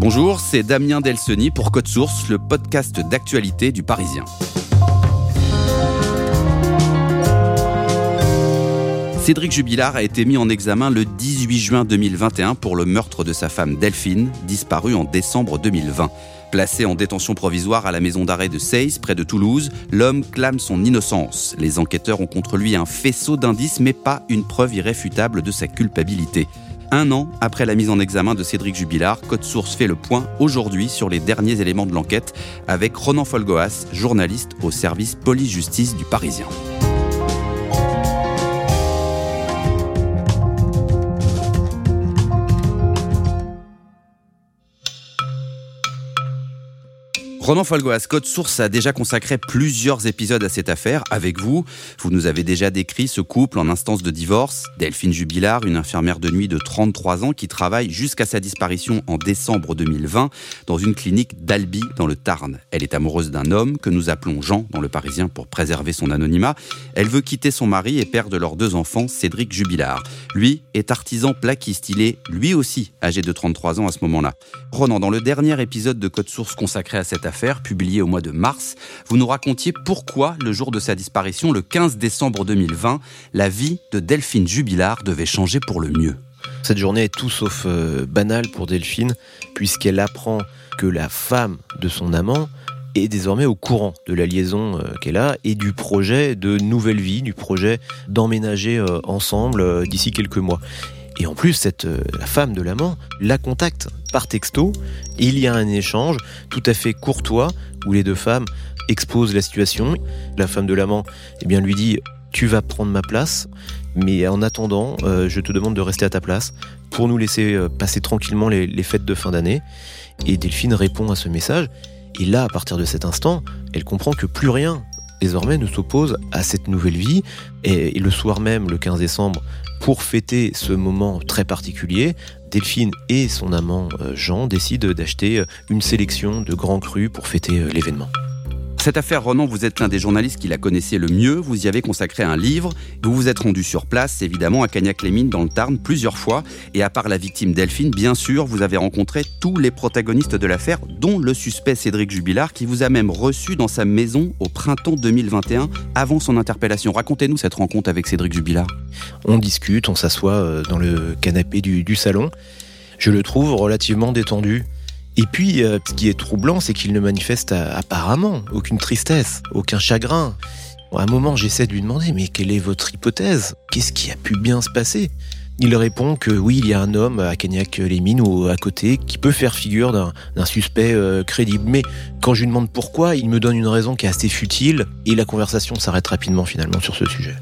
Bonjour, c'est Damien Delseny pour Code Source, le podcast d'actualité du Parisien. Cédric Jubilard a été mis en examen le 18 juin 2021 pour le meurtre de sa femme Delphine, disparue en décembre 2020. Placé en détention provisoire à la maison d'arrêt de Seyss, près de Toulouse, l'homme clame son innocence. Les enquêteurs ont contre lui un faisceau d'indices, mais pas une preuve irréfutable de sa culpabilité. Un an après la mise en examen de Cédric Jubilard, Code Source fait le point aujourd'hui sur les derniers éléments de l'enquête avec Ronan Folgoas, journaliste au service police-justice du Parisien. Ronan Folgoas, Code Source a déjà consacré plusieurs épisodes à cette affaire avec vous. Vous nous avez déjà décrit ce couple en instance de divorce. Delphine Jubilard, une infirmière de nuit de 33 ans qui travaille jusqu'à sa disparition en décembre 2020 dans une clinique d'Albi dans le Tarn. Elle est amoureuse d'un homme que nous appelons Jean dans le Parisien pour préserver son anonymat. Elle veut quitter son mari et père de leurs deux enfants, Cédric Jubilard. Lui est artisan plaquiste. Il est lui aussi âgé de 33 ans à ce moment-là. Ronan, dans le dernier épisode de Code Source consacré à cette affaire, publié au mois de mars, vous nous racontiez pourquoi, le jour de sa disparition, le 15 décembre 2020, la vie de Delphine Jubilard devait changer pour le mieux. Cette journée est tout sauf euh, banale pour Delphine, puisqu'elle apprend que la femme de son amant est désormais au courant de la liaison euh, qu'elle a et du projet de nouvelle vie, du projet d'emménager euh, ensemble d'ici quelques mois. Et en plus, cette, euh, la femme de l'amant la contacte par texto. il y a un échange tout à fait courtois où les deux femmes exposent la situation. La femme de l'amant eh lui dit Tu vas prendre ma place, mais en attendant, euh, je te demande de rester à ta place pour nous laisser euh, passer tranquillement les fêtes de fin d'année. Et Delphine répond à ce message. Et là, à partir de cet instant, elle comprend que plus rien désormais ne s'oppose à cette nouvelle vie. Et, le soir même, le 15 décembre, pour fêter ce moment très particulier, Delphine et son amant euh, Jean décident d'acheter euh, une sélection de grands crus pour fêter euh, l'événement. Cette affaire, Ronan, vous êtes l'un des journalistes qui la connaissait le mieux. Vous y avez consacré un livre. Vous vous êtes rendu sur place, évidemment, à Cagnac-les-Mines, dans le Tarn, plusieurs fois. Et à part la victime Delphine, bien sûr, vous avez rencontré tous les protagonistes de l'affaire, dont le suspect Cédric Jubilard, qui vous a même reçu dans sa maison au printemps 2021, avant son interpellation. Racontez-nous cette rencontre avec Cédric Jubilard. On discute, on s'assoit euh, dans le canapé du, du salon. Je le trouve relativement détendu. Et puis, euh, ce qui est troublant, c'est qu'il ne manifeste euh, apparemment aucune tristesse, aucun chagrin. À un moment, j'essaie de lui demander, mais quelle est votre hypothèse? Qu'est-ce qui a pu bien se passer? Il répond que oui, il y a un homme à Cagnac-les-Mines ou à côté qui peut faire figure d'un suspect euh, crédible. Mais quand je lui demande pourquoi, il me donne une raison qui est assez futile et la conversation s'arrête rapidement finalement sur ce sujet.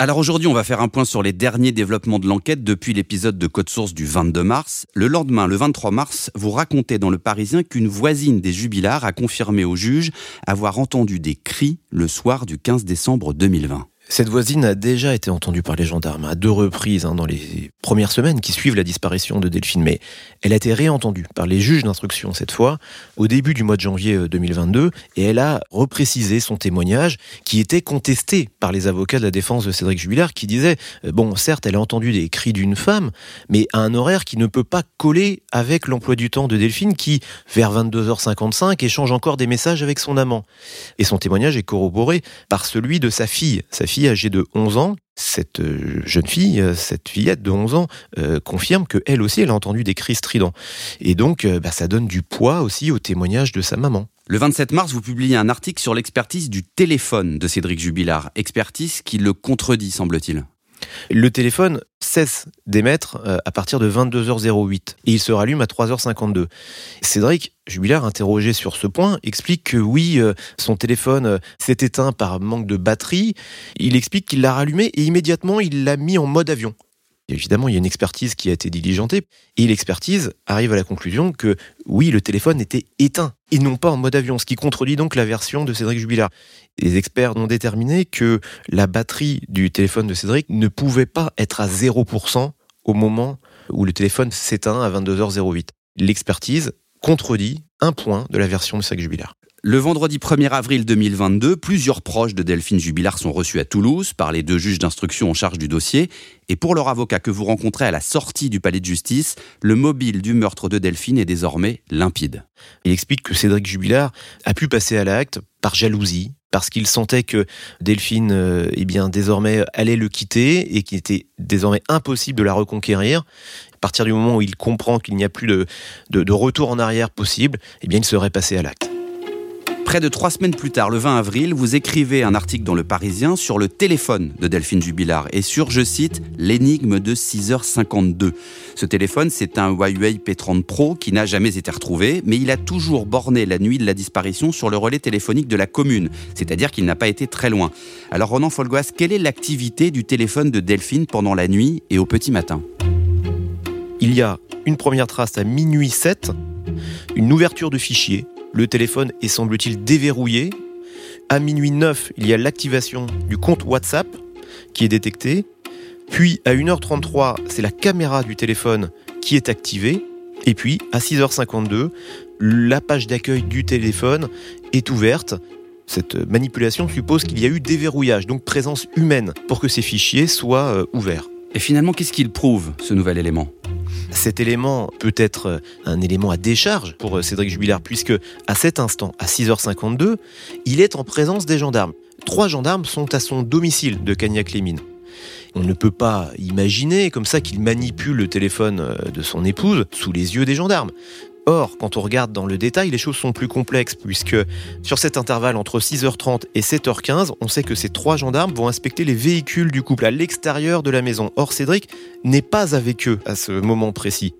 Alors aujourd'hui, on va faire un point sur les derniers développements de l'enquête depuis l'épisode de Code Source du 22 mars. Le lendemain, le 23 mars, vous racontez dans Le Parisien qu'une voisine des Jubilars a confirmé au juge avoir entendu des cris le soir du 15 décembre 2020. Cette voisine a déjà été entendue par les gendarmes à deux reprises hein, dans les premières semaines qui suivent la disparition de Delphine, mais elle a été réentendue par les juges d'instruction cette fois, au début du mois de janvier 2022, euh, et elle a reprécisé son témoignage qui était contesté par les avocats de la défense de Cédric Jubilard qui disaient, euh, bon, certes, elle a entendu des cris d'une femme, mais à un horaire qui ne peut pas coller avec l'emploi du temps de Delphine qui, vers 22h55, échange encore des messages avec son amant. Et son témoignage est corroboré par celui de sa fille fille âgée de 11 ans, cette euh, jeune fille, euh, cette fillette de 11 ans, euh, confirme que elle aussi, elle a entendu des cris stridents. Et donc, bah, ça donne du poids aussi au témoignage de sa maman. Le 27 mars, vous publiez un article sur l'expertise du téléphone de Cédric Jubilard, expertise qui le contredit, semble-t-il. Le téléphone, cesse d'émettre euh, à partir de 22h08 et il se rallume à 3h52. Cédric Jubilard, interrogé sur ce point, explique que oui, euh, son téléphone euh, s'est éteint par manque de batterie. Il explique qu'il l'a rallumé et immédiatement il l'a mis en mode avion. Évidemment, il y a une expertise qui a été diligentée et l'expertise arrive à la conclusion que oui, le téléphone était éteint et non pas en mode avion, ce qui contredit donc la version de Cédric Jubilard. Les experts ont déterminé que la batterie du téléphone de Cédric ne pouvait pas être à 0% au moment où le téléphone s'éteint à 22h08. L'expertise contredit un point de la version de Cédric Jubilard. Le vendredi 1er avril 2022, plusieurs proches de Delphine Jubilard sont reçus à Toulouse par les deux juges d'instruction en charge du dossier. Et pour leur avocat que vous rencontrez à la sortie du palais de justice, le mobile du meurtre de Delphine est désormais limpide. Il explique que Cédric Jubilard a pu passer à l'acte par jalousie, parce qu'il sentait que Delphine, euh, eh bien, désormais allait le quitter et qu'il était désormais impossible de la reconquérir. À partir du moment où il comprend qu'il n'y a plus de, de, retour en arrière possible, eh bien, il serait passé à l'acte. Près de trois semaines plus tard, le 20 avril, vous écrivez un article dans Le Parisien sur le téléphone de Delphine Jubilard et sur, je cite, l'énigme de 6h52. Ce téléphone, c'est un Huawei P30 Pro qui n'a jamais été retrouvé, mais il a toujours borné la nuit de la disparition sur le relais téléphonique de la commune, c'est-à-dire qu'il n'a pas été très loin. Alors Ronan Folgoas, quelle est l'activité du téléphone de Delphine pendant la nuit et au petit matin? Il y a une première trace à minuit 7, une ouverture de fichier le téléphone est semble-t-il déverrouillé. À minuit 9, il y a l'activation du compte WhatsApp qui est détecté. Puis à 1h33, c'est la caméra du téléphone qui est activée. Et puis à 6h52, la page d'accueil du téléphone est ouverte. Cette manipulation suppose qu'il y a eu déverrouillage, donc présence humaine, pour que ces fichiers soient euh, ouverts. Et finalement, qu'est-ce qu'il prouve, ce nouvel élément? Cet élément peut être un élément à décharge pour Cédric Jubilard, puisque à cet instant, à 6h52, il est en présence des gendarmes. Trois gendarmes sont à son domicile de Cagnac-les-Mines. On ne peut pas imaginer comme ça qu'il manipule le téléphone de son épouse sous les yeux des gendarmes. Or, quand on regarde dans le détail, les choses sont plus complexes, puisque sur cet intervalle entre 6h30 et 7h15, on sait que ces trois gendarmes vont inspecter les véhicules du couple à l'extérieur de la maison. Or, Cédric n'est pas avec eux à ce moment précis.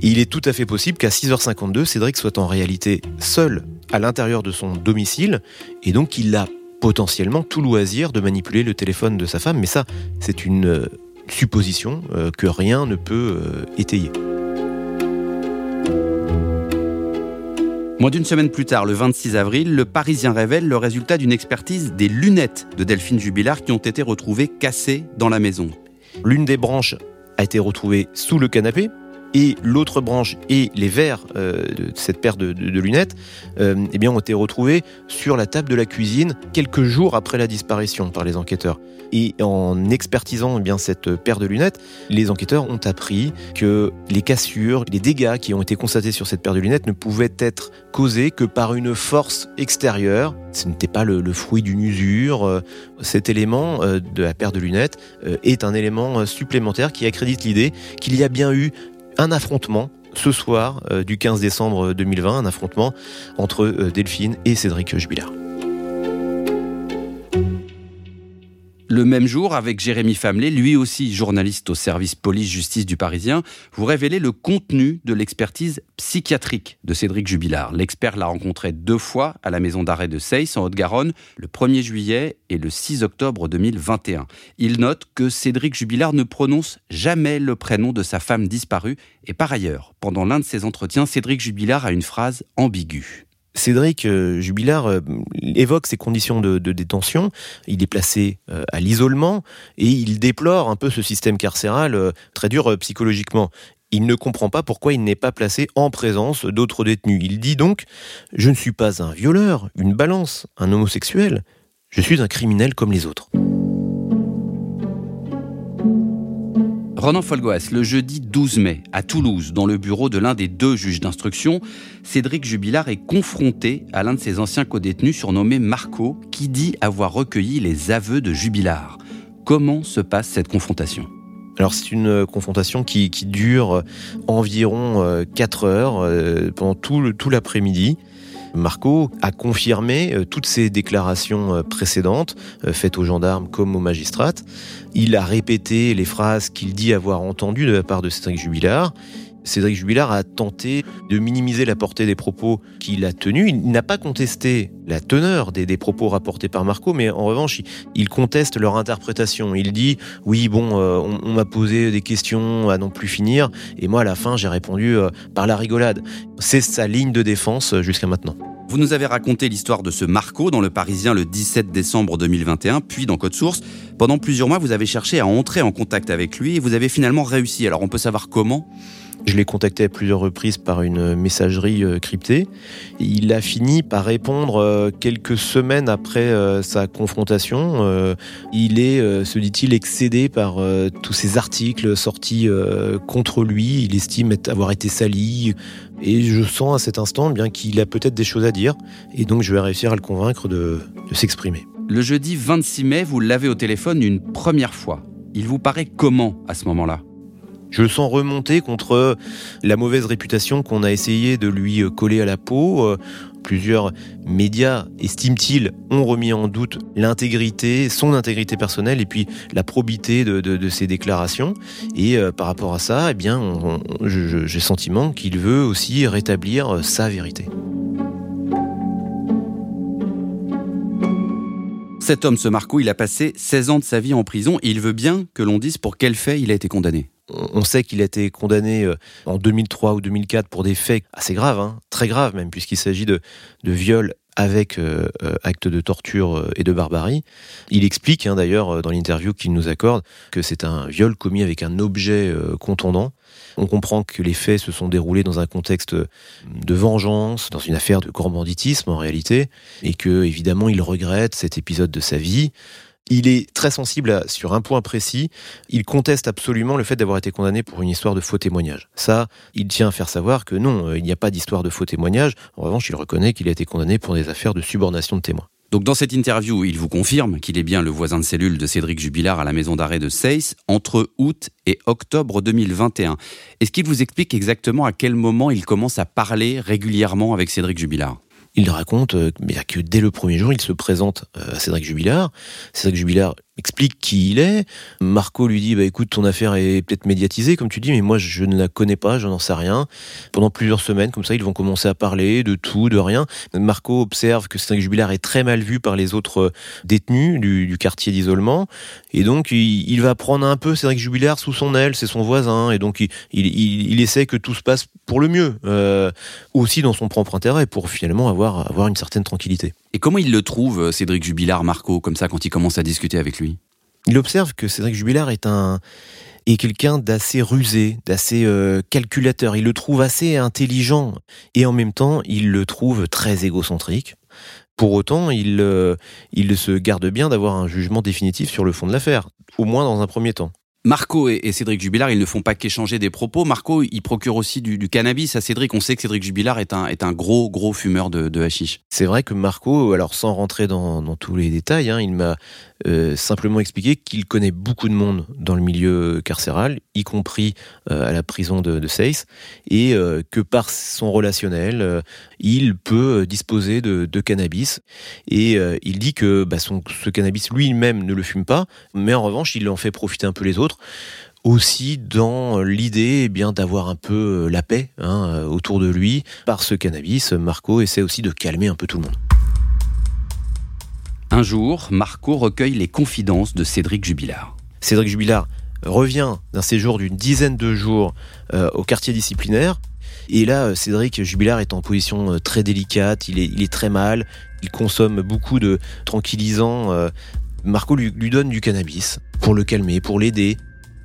il est tout à fait possible qu'à 6h52, Cédric soit en réalité seul à l'intérieur de son domicile, et donc il a potentiellement tout loisir de manipuler le téléphone de sa femme, mais ça, c'est une euh, supposition euh, que rien ne peut euh, étayer. Moins d'une semaine plus tard, le 26 avril, le Parisien révèle le résultat d'une expertise des lunettes de Delphine Jubilard qui ont été retrouvées cassées dans la maison. L'une des branches a été retrouvée sous le canapé, et l'autre branche et les verres euh, de cette paire de, lunettes euh, eh bien, ont été retrouvés sur la table de la cuisine quelques jours après la disparition par les enquêteurs. Et en expertisant eh bien, cette paire de lunettes, les enquêteurs ont appris que les cassures, les dégâts qui ont été constatés sur cette paire de lunettes ne pouvaient être causés que par une force extérieure. Ce n'était pas le, fruit d'une usure. Euh, cet élément de la paire de lunettes est un élément supplémentaire qui accrédite l'idée qu'il y a bien eu un affrontement ce soir euh, du 15 décembre 2020, un affrontement entre euh, Delphine et Cédric Jubilard. Le même jour, avec Jérémy Famelet, lui aussi journaliste au service police-justice du Parisien, vous révélez le contenu de l'expertise psychiatrique de Cédric Jubilard. L'expert l'a rencontré deux fois à la maison d'arrêt de Seyss, en Haute-Garonne, le 1er juillet et le 6 octobre 2021. Il note que Cédric Jubilard ne prononce jamais le prénom de sa femme disparue et par ailleurs, pendant l'un de ses entretiens, Cédric Jubilard a une phrase ambiguë. Cédric euh, Jubilard euh, évoque ces conditions de, détention. Il est placé euh, à l'isolement et il déplore un peu ce système carcéral très dur psychologiquement. Il ne comprend pas pourquoi il n'est pas placé en présence d'autres détenus. Il dit donc Je ne suis pas un violeur, une balance, un homosexuel. Je suis un criminel comme les autres. Ronan Folgoas, le jeudi 12 mai, à Toulouse, dans le bureau de l'un des deux juges d'instruction, Cédric Jubilard est confronté à l'un de ses anciens codétenus surnommé Marco, qui dit avoir recueilli les aveux de Jubilard. Comment se passe cette confrontation? Alors c'est une confrontation qui, dure environ 4 heures pendant tout l'après-midi. Marco a confirmé euh, toutes ses déclarations euh, précédentes, euh, faites aux gendarmes comme aux magistrates. Il a répété les phrases qu'il dit avoir entendues de la part de Cédric Jubilard. Cédric Jubilard a tenté de minimiser la portée des propos qu'il a tenus. Il n'a pas contesté la teneur des, propos rapportés par Marco, mais en revanche, il, conteste leur interprétation. Il dit oui, bon, on, m'a posé des questions à non plus finir, et moi à la fin j'ai répondu par la rigolade. C'est sa ligne de défense jusqu'à maintenant. Vous nous avez raconté l'histoire de ce Marco dans Le Parisien le 17 décembre 2021, puis dans Code Source. Pendant plusieurs mois, vous avez cherché à entrer en contact avec lui et vous avez finalement réussi. Alors on peut savoir comment? Je l'ai contacté à plusieurs reprises par une messagerie euh, cryptée. Il a fini par répondre euh, quelques semaines après euh, sa confrontation. Il est, se dit-il, excédé par tous ces articles sortis contre lui. Il estime avoir été sali. Et je sens à cet instant bien qu'il a peut-être des choses à dire. Et donc je vais réussir à le convaincre de, de s'exprimer. Le jeudi 26 mai, vous l'avez au téléphone une première fois. Il vous paraît comment à ce moment-là? Je le sens remonter contre la mauvaise réputation qu'on a essayé de lui coller à la peau. Plusieurs médias, estiment-ils, ont remis en doute l'intégrité, son intégrité personnelle et puis la probité de, ses déclarations. Et euh, par rapport à ça, eh bien, j'ai sentiment qu'il veut aussi rétablir sa vérité. Cet homme, ce Marco, il a passé 16 ans de sa vie en prison et il veut bien que l'on dise pour quel fait il a été condamné. On sait qu'il a été condamné euh, en 2003 ou 2004 pour des faits assez graves, hein, très graves même, puisqu'il s'agit de, viol avec euh, euh, acte de torture et de barbarie. Il explique hein, d'ailleurs dans l'interview qu'il nous accorde que c'est un viol commis avec un objet contondant. On comprend que les faits se sont déroulés dans un contexte de vengeance, dans une affaire de grand banditisme en réalité, et que évidemment il regrette cet épisode de sa vie. Il est très sensible sur un point précis. Il conteste absolument le fait d'avoir été condamné pour une histoire de faux témoignage. Ça, il tient à faire savoir que non, euh, il n'y a pas d'histoire de faux témoignage. En revanche, il reconnaît qu'il a été condamné pour des affaires de subornation de témoins. Donc dans cette interview, il vous confirme qu'il est bien le voisin de cellule de Cédric Jubilard à la maison d'arrêt de Seyss entre août et octobre 2021. Est-ce qu'il vous explique exactement à quel moment il commence à parler régulièrement avec Cédric Jubilard? Il raconte euh, que dès le premier jour, il se présente euh, à Cédric Jubilard. Cédric Jubilard explique qui il est. Marco lui dit bah écoute ton affaire est peut-être médiatisée comme tu dis mais moi je ne la connais pas, je n'en sais rien. Pendant plusieurs semaines comme ça ils vont commencer à parler de tout, de rien. Marco observe que Cédric Jubilard est très mal vu par les autres euh, détenus du, quartier d'isolement et donc il, va prendre un peu Cédric Jubilard sous son aile, c'est son voisin et donc il, essaie que tout se passe pour le mieux, euh, aussi dans son propre intérêt pour finalement avoir, avoir une certaine tranquillité. Et comment il le trouve, euh, Cédric Jubilard, Marco, comme ça, quand il commence à discuter avec lui? Il observe que Cédric Jubilard est un est quelqu'un d'assez rusé, d'assez euh, calculateur. Il le trouve assez intelligent et en même temps, il le trouve très égocentrique. Pour autant, il, euh, il se garde bien d'avoir un jugement définitif sur le fond de l'affaire, au moins dans un premier temps. Marco et, Cédric Jubilard, ils ne font pas qu'échanger des propos. Marco, il procure aussi du, cannabis à Cédric. On sait que Cédric Jubilard est un, est un gros, gros fumeur de, de hashish. C'est vrai que Marco, alors sans rentrer dans, tous les détails, hein, il m'a euh, simplement expliqué qu'il connaît beaucoup de monde dans le milieu carcéral, y compris euh, à la prison de, de et euh, que par son relationnel, il peut disposer de, cannabis. Et il dit que bah, son, ce cannabis lui-même ne le fume pas, mais en revanche, il en fait profiter un peu les autres aussi dans l'idée eh bien d'avoir un peu la paix hein, autour de lui. Par ce cannabis, Marco essaie aussi de calmer un peu tout le monde. Un jour, Marco recueille les confidences de Cédric Jubilard. Cédric Jubilard revient d'un séjour d'une dizaine de jours euh, au quartier disciplinaire. Et là, Cédric Jubilard est en position très délicate, il est, très mal, il consomme beaucoup de tranquillisants. Marco lui, donne du cannabis pour le calmer, pour l'aider.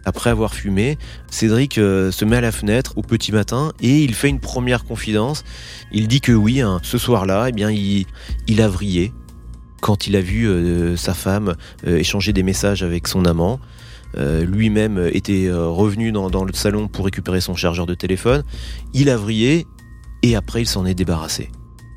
Après avoir fumé, Cédric euh, se met à la fenêtre au petit matin et il fait une première confidence. Il dit que oui, hein, ce soir-là, eh bien, il, a vrillé quand il a vu euh, sa femme euh, échanger des messages avec son amant. Lui-même était revenu dans, le salon pour récupérer son chargeur de téléphone. Il a vrillé et après il s'en est débarrassé.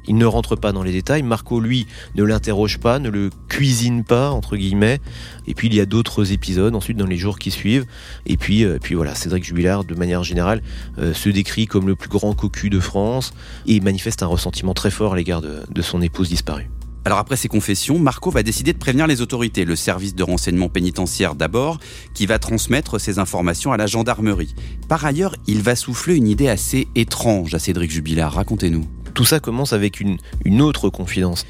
Il ne rentre pas dans les détails. Marco, lui, ne l'interroge pas, ne le cuisine pas, entre guillemets. Et puis, il y a d'autres épisodes ensuite dans les jours qui suivent. Et puis, euh, puis voilà, Cédric Jubilard, de manière générale, euh, se décrit comme le plus grand cocu de France et manifeste un ressentiment très fort à l'égard de son épouse disparue. Alors après ces confessions, Marco va décider de prévenir les autorités, le service de renseignement pénitentiaire d'abord, qui va transmettre ces informations à la gendarmerie. Par ailleurs, il va souffler une idée assez étrange à Cédric Jubilard. Racontez-nous. Tout ça commence avec une, une autre confidence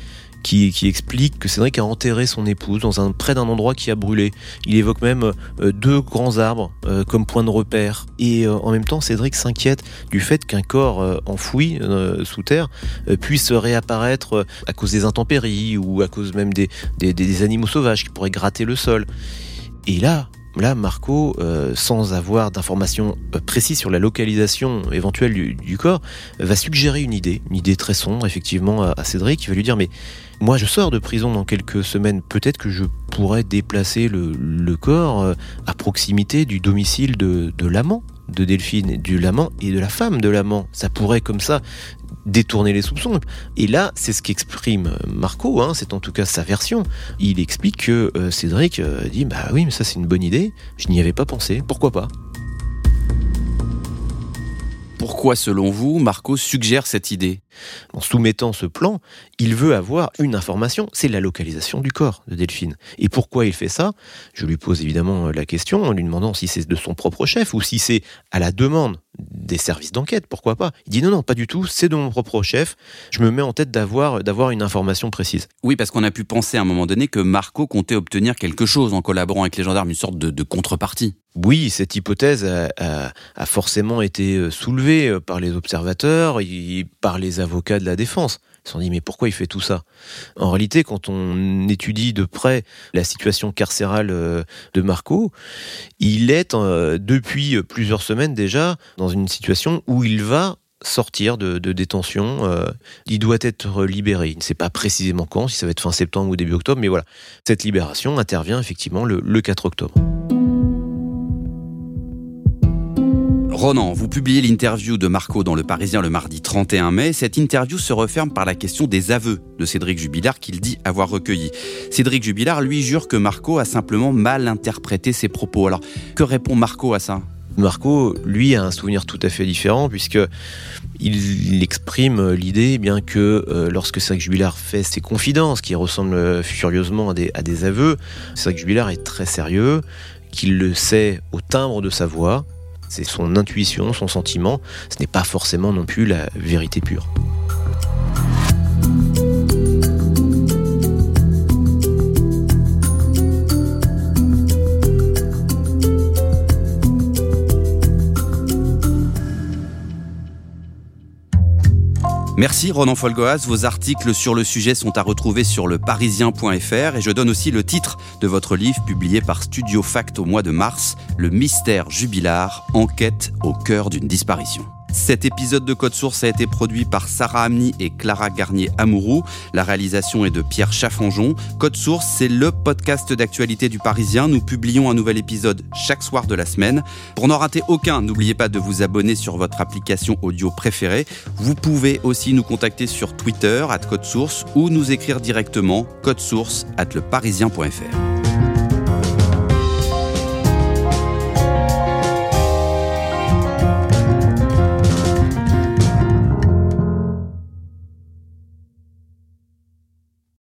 qui, explique que Cédric a enterré son épouse dans un, près d'un endroit qui a brûlé. Il évoque même euh, deux grands arbres euh, comme point de repère. Et euh, en même temps, Cédric s'inquiète du fait qu'un corps enfoui sous terre puisse réapparaître à cause des intempéries ou à cause même des, des animaux sauvages qui pourraient gratter le sol. Et là, Là, Marco, euh, sans avoir d'informations euh, précises sur la localisation éventuelle du, corps, va suggérer une idée, une idée très sombre effectivement à, Cédric, qui va lui dire mais moi je sors de prison dans quelques semaines, peut-être que je pourrais déplacer le, corps euh, à proximité du domicile de l'amant de Delphine, du l'amant et de la femme de l'amant. Ça pourrait comme ça détourner les soupçons. Et là, c'est ce qu'exprime Marco, hein, c'est en tout cas sa version. Il explique que euh, Cédric euh, dit Bah oui, mais ça c'est une bonne idée, je n'y avais pas pensé, pourquoi pas? Pourquoi, selon vous, Marco suggère cette idée? En soumettant ce plan, il veut avoir une information, c'est la localisation du corps de Delphine. Et pourquoi il fait ça? Je lui pose évidemment la question en lui demandant si c'est de son propre chef ou si c'est à la demande des services d'enquête, pourquoi pas? Il dit non, non, pas du tout, c'est de mon propre chef, je me mets en tête d'avoir, d'avoir une information précise. Oui, parce qu'on a pu penser à un moment donné que Marco comptait obtenir quelque chose en collaborant avec les gendarmes, une sorte de, contrepartie. Oui, cette hypothèse a, forcément été euh, soulevée euh, par les observateurs et par les avocats de la défense. Ils se sont dit, mais pourquoi il fait tout ça? En réalité, quand on étudie de près la situation carcérale euh, de Marco, il est, euh, depuis plusieurs semaines déjà, dans une situation où il va sortir de, détention. Euh, il doit être libéré. Il ne sait pas précisément quand, si ça va être fin septembre ou début octobre, mais voilà. Cette libération intervient effectivement le 4 octobre. Ronan, vous publiez l'interview de Marco dans Le Parisien le mardi 31 mai. Cette interview se referme par la question des aveux de Cédric Jubilard qu'il dit avoir recueillis. Cédric Jubilard lui jure que Marco a simplement mal interprété ses propos. Alors, que répond Marco à ça? Marco, lui, a un souvenir tout à fait différent puisque il exprime l'idée eh bien que euh, lorsque Cédric Jubilard fait ses confidences, qui ressemblent furieusement à des, à des aveux, Cédric Jubilard est très sérieux, qu'il le sait au timbre de sa voix, c'est son intuition, son sentiment. Ce n'est pas forcément non plus la vérité pure. Merci Ronan Folgoas. Vos articles sur le sujet sont à retrouver sur le parisien.fr et je donne aussi le titre de votre livre publié par Studio Fact au mois de mars, Le mystère jubilar, enquête au cœur d'une disparition. Cet épisode de Code Source a été produit par Sarah Amni et Clara Garnier-Amouroux. La réalisation est de Pierre Chaffanjon. Code Source, c'est le podcast d'actualité du Parisien. Nous publions un nouvel épisode chaque soir de la semaine. Pour n'en rater aucun, n'oubliez pas de vous abonner sur votre application audio préférée. Vous pouvez aussi nous contacter sur Twitter, at Code Source, ou nous écrire directement, source, at leparisien.fr.